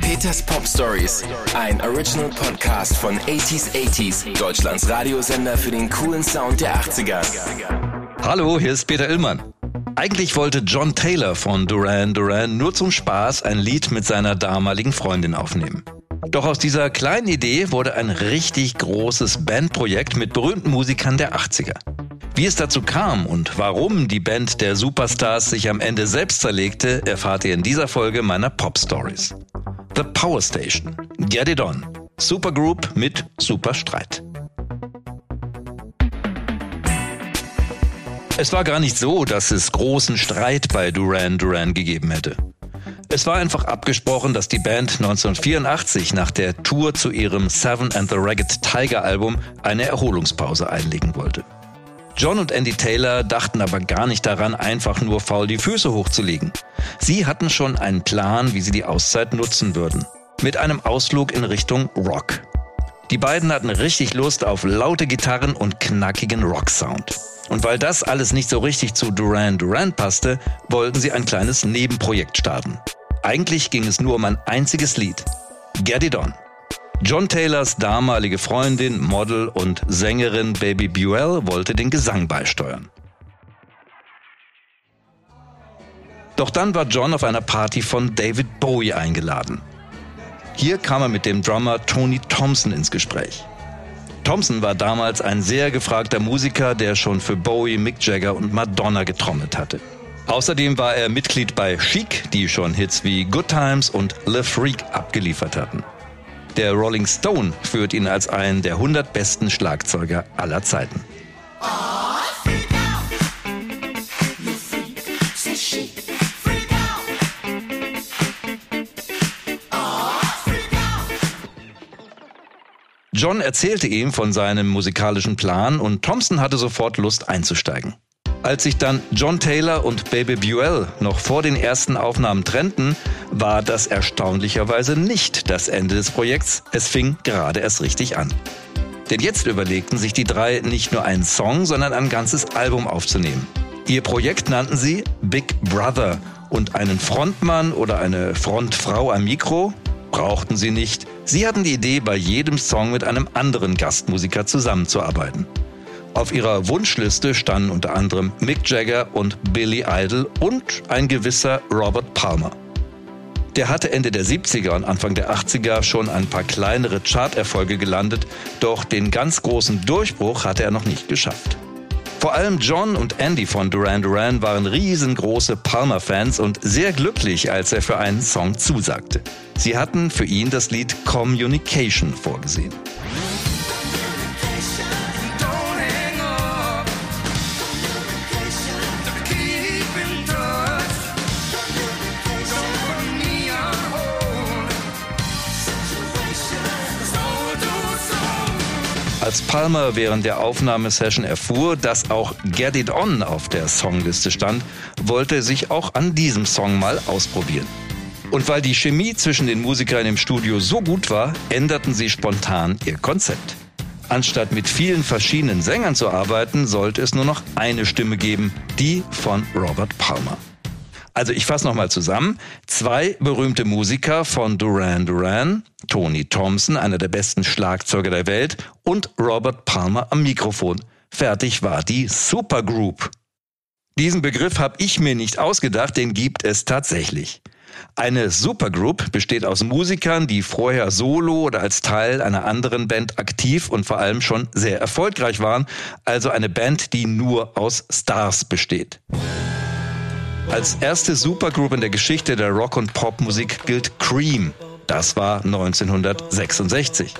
Peters Pop Stories, ein Original Podcast von 80s 80s, Deutschlands Radiosender für den coolen Sound der 80er. Hallo, hier ist Peter Illmann. Eigentlich wollte John Taylor von Duran Duran nur zum Spaß ein Lied mit seiner damaligen Freundin aufnehmen. Doch aus dieser kleinen Idee wurde ein richtig großes Bandprojekt mit berühmten Musikern der 80er. Wie es dazu kam und warum die Band der Superstars sich am Ende selbst zerlegte, erfahrt ihr in dieser Folge meiner Pop Stories. The Power Station. Get it on. Supergroup mit Superstreit. Es war gar nicht so, dass es großen Streit bei Duran Duran gegeben hätte. Es war einfach abgesprochen, dass die Band 1984 nach der Tour zu ihrem Seven and the Ragged Tiger Album eine Erholungspause einlegen wollte. John und Andy Taylor dachten aber gar nicht daran, einfach nur faul die Füße hochzulegen. Sie hatten schon einen Plan, wie sie die Auszeit nutzen würden. Mit einem Ausflug in Richtung Rock. Die beiden hatten richtig Lust auf laute Gitarren und knackigen Rock-Sound. Und weil das alles nicht so richtig zu Duran Duran passte, wollten sie ein kleines Nebenprojekt starten. Eigentlich ging es nur um ein einziges Lied. Get It On. John Taylors damalige Freundin, Model und Sängerin Baby Buell wollte den Gesang beisteuern. Doch dann war John auf einer Party von David Bowie eingeladen. Hier kam er mit dem Drummer Tony Thompson ins Gespräch. Thompson war damals ein sehr gefragter Musiker, der schon für Bowie, Mick Jagger und Madonna getrommelt hatte. Außerdem war er Mitglied bei Chic, die schon Hits wie Good Times und Le Freak abgeliefert hatten. Der Rolling Stone führt ihn als einen der 100 besten Schlagzeuger aller Zeiten. John erzählte ihm von seinem musikalischen Plan und Thompson hatte sofort Lust einzusteigen. Als sich dann John Taylor und Baby Buell noch vor den ersten Aufnahmen trennten, war das erstaunlicherweise nicht das Ende des Projekts. Es fing gerade erst richtig an. Denn jetzt überlegten sich die drei nicht nur einen Song, sondern ein ganzes Album aufzunehmen. Ihr Projekt nannten sie Big Brother und einen Frontmann oder eine Frontfrau am Mikro brauchten sie nicht. Sie hatten die Idee, bei jedem Song mit einem anderen Gastmusiker zusammenzuarbeiten. Auf ihrer Wunschliste standen unter anderem Mick Jagger und Billy Idol und ein gewisser Robert Palmer. Der hatte Ende der 70er und Anfang der 80er schon ein paar kleinere Charterfolge gelandet, doch den ganz großen Durchbruch hatte er noch nicht geschafft. Vor allem John und Andy von Duran Duran waren riesengroße Palmer-Fans und sehr glücklich, als er für einen Song zusagte. Sie hatten für ihn das Lied Communication vorgesehen. Als Palmer während der Aufnahmesession erfuhr, dass auch Get It On auf der Songliste stand, wollte er sich auch an diesem Song mal ausprobieren. Und weil die Chemie zwischen den Musikern im Studio so gut war, änderten sie spontan ihr Konzept. Anstatt mit vielen verschiedenen Sängern zu arbeiten, sollte es nur noch eine Stimme geben, die von Robert Palmer. Also ich fasse nochmal zusammen. Zwei berühmte Musiker von Duran Duran, Tony Thompson, einer der besten Schlagzeuger der Welt, und Robert Palmer am Mikrofon. Fertig war die Supergroup. Diesen Begriff habe ich mir nicht ausgedacht, den gibt es tatsächlich. Eine Supergroup besteht aus Musikern, die vorher solo oder als Teil einer anderen Band aktiv und vor allem schon sehr erfolgreich waren, also eine Band, die nur aus Stars besteht. Als erste Supergroup in der Geschichte der Rock- und Popmusik gilt Cream. Das war 1966.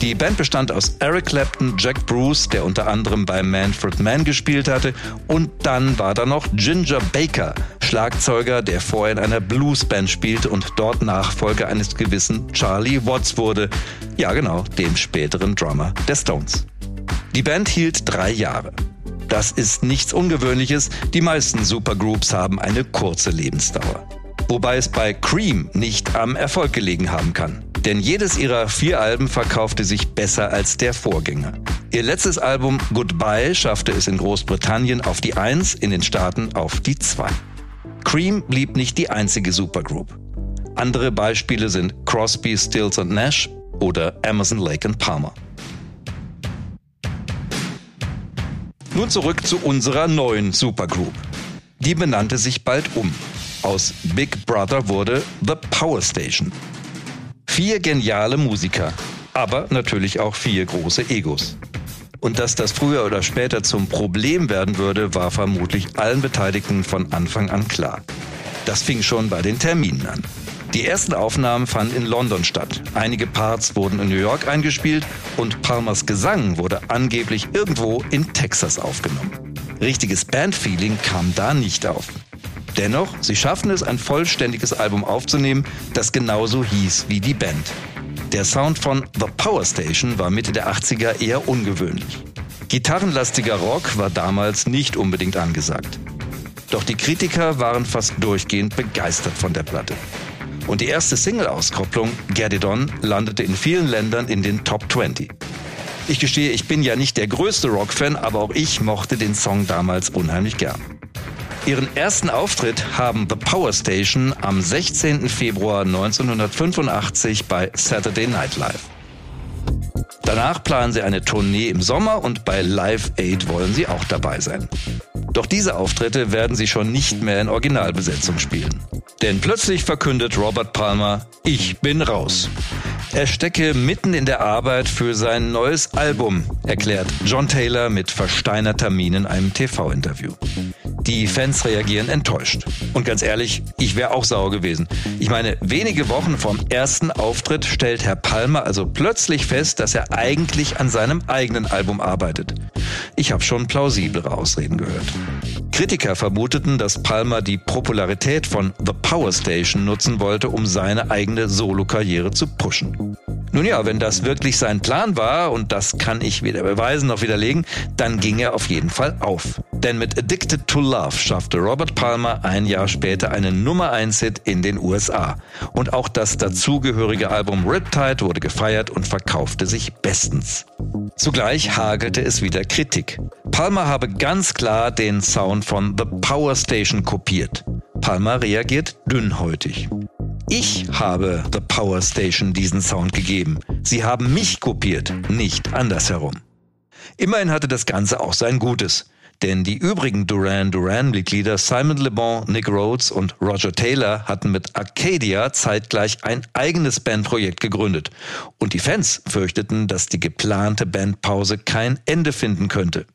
Die Band bestand aus Eric Clapton, Jack Bruce, der unter anderem bei Manfred Mann gespielt hatte, und dann war da noch Ginger Baker, Schlagzeuger, der vorher in einer Bluesband spielte und dort Nachfolger eines gewissen Charlie Watts wurde. Ja genau, dem späteren Drummer der Stones. Die Band hielt drei Jahre. Das ist nichts Ungewöhnliches, die meisten Supergroups haben eine kurze Lebensdauer. Wobei es bei Cream nicht am Erfolg gelegen haben kann. Denn jedes ihrer vier Alben verkaufte sich besser als der Vorgänger. Ihr letztes Album Goodbye schaffte es in Großbritannien auf die 1, in den Staaten auf die 2. Cream blieb nicht die einzige Supergroup. Andere Beispiele sind Crosby, Stills und Nash oder Emerson, Lake and Palmer. Nun zurück zu unserer neuen Supergroup. Die benannte sich bald um. Aus Big Brother wurde The Power Station. Vier geniale Musiker, aber natürlich auch vier große Egos. Und dass das früher oder später zum Problem werden würde, war vermutlich allen Beteiligten von Anfang an klar. Das fing schon bei den Terminen an. Die ersten Aufnahmen fanden in London statt. Einige Parts wurden in New York eingespielt und Palmers Gesang wurde angeblich irgendwo in Texas aufgenommen. Richtiges Bandfeeling kam da nicht auf. Dennoch, sie schafften es, ein vollständiges Album aufzunehmen, das genauso hieß wie die Band. Der Sound von The Power Station war Mitte der 80er eher ungewöhnlich. Gitarrenlastiger Rock war damals nicht unbedingt angesagt. Doch die Kritiker waren fast durchgehend begeistert von der Platte. Und die erste Single-Auskopplung, Get It On, landete in vielen Ländern in den Top 20. Ich gestehe, ich bin ja nicht der größte Rock-Fan, aber auch ich mochte den Song damals unheimlich gern. Ihren ersten Auftritt haben The Power Station am 16. Februar 1985 bei Saturday Night Live. Danach planen sie eine Tournee im Sommer und bei Live Aid wollen sie auch dabei sein. Doch diese Auftritte werden sie schon nicht mehr in Originalbesetzung spielen. Denn plötzlich verkündet Robert Palmer, ich bin raus. Er stecke mitten in der Arbeit für sein neues Album, erklärt John Taylor mit versteinerter Miene in einem TV-Interview. Die Fans reagieren enttäuscht. Und ganz ehrlich, ich wäre auch sauer gewesen. Ich meine, wenige Wochen vom ersten Auftritt stellt Herr Palmer also plötzlich fest, dass er eigentlich an seinem eigenen Album arbeitet. Ich habe schon plausiblere Ausreden gehört. Kritiker vermuteten, dass Palmer die Popularität von The Power Station nutzen wollte, um seine eigene Solokarriere zu pushen. Nun ja, wenn das wirklich sein Plan war, und das kann ich weder beweisen noch widerlegen, dann ging er auf jeden Fall auf. Denn mit Addicted to Love schaffte Robert Palmer ein Jahr später einen Nummer 1 Hit in den USA. Und auch das dazugehörige Album Riptide wurde gefeiert und verkaufte sich bestens. Zugleich hagelte es wieder Kritik. Palmer habe ganz klar den Sound von The Power Station kopiert. Palmer reagiert dünnhäutig. Ich habe The Power Station diesen Sound gegeben. Sie haben mich kopiert, nicht andersherum. Immerhin hatte das Ganze auch sein Gutes. Denn die übrigen Duran Duran-Mitglieder Simon Le Bon, Nick Rhodes und Roger Taylor hatten mit Arcadia zeitgleich ein eigenes Bandprojekt gegründet. Und die Fans fürchteten, dass die geplante Bandpause kein Ende finden könnte.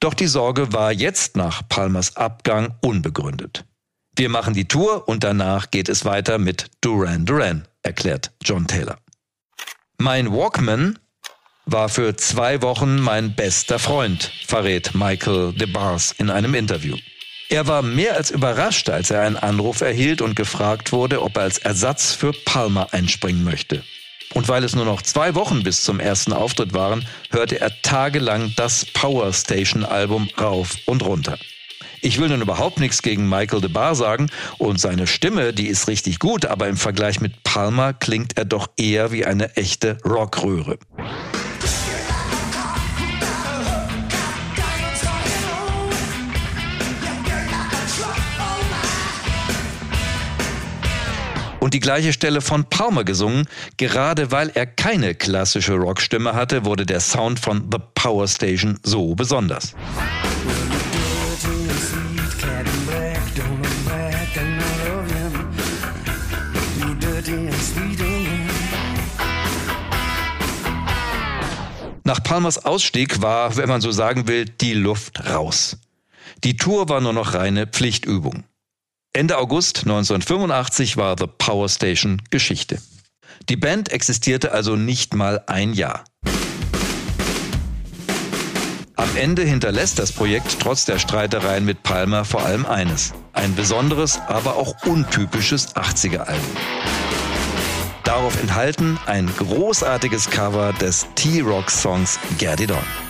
Doch die Sorge war jetzt nach Palmers Abgang unbegründet. Wir machen die Tour und danach geht es weiter mit Duran Duran, erklärt John Taylor. Mein Walkman war für zwei Wochen mein bester Freund, verrät Michael DeBars in einem Interview. Er war mehr als überrascht, als er einen Anruf erhielt und gefragt wurde, ob er als Ersatz für Palmer einspringen möchte. Und weil es nur noch zwei Wochen bis zum ersten Auftritt waren, hörte er tagelang das Power Station Album rauf und runter. Ich will nun überhaupt nichts gegen Michael DeBar sagen und seine Stimme, die ist richtig gut, aber im Vergleich mit Palmer klingt er doch eher wie eine echte Rockröhre. Und die gleiche Stelle von Palmer gesungen. Gerade weil er keine klassische Rockstimme hatte, wurde der Sound von The Power Station so besonders. Nach Palmers Ausstieg war, wenn man so sagen will, die Luft raus. Die Tour war nur noch reine Pflichtübung. Ende August 1985 war The Power Station Geschichte. Die Band existierte also nicht mal ein Jahr. Am Ende hinterlässt das Projekt trotz der Streitereien mit Palmer vor allem eines. Ein besonderes, aber auch untypisches 80er-Album. Darauf enthalten ein großartiges Cover des T-Rock-Songs Get It On.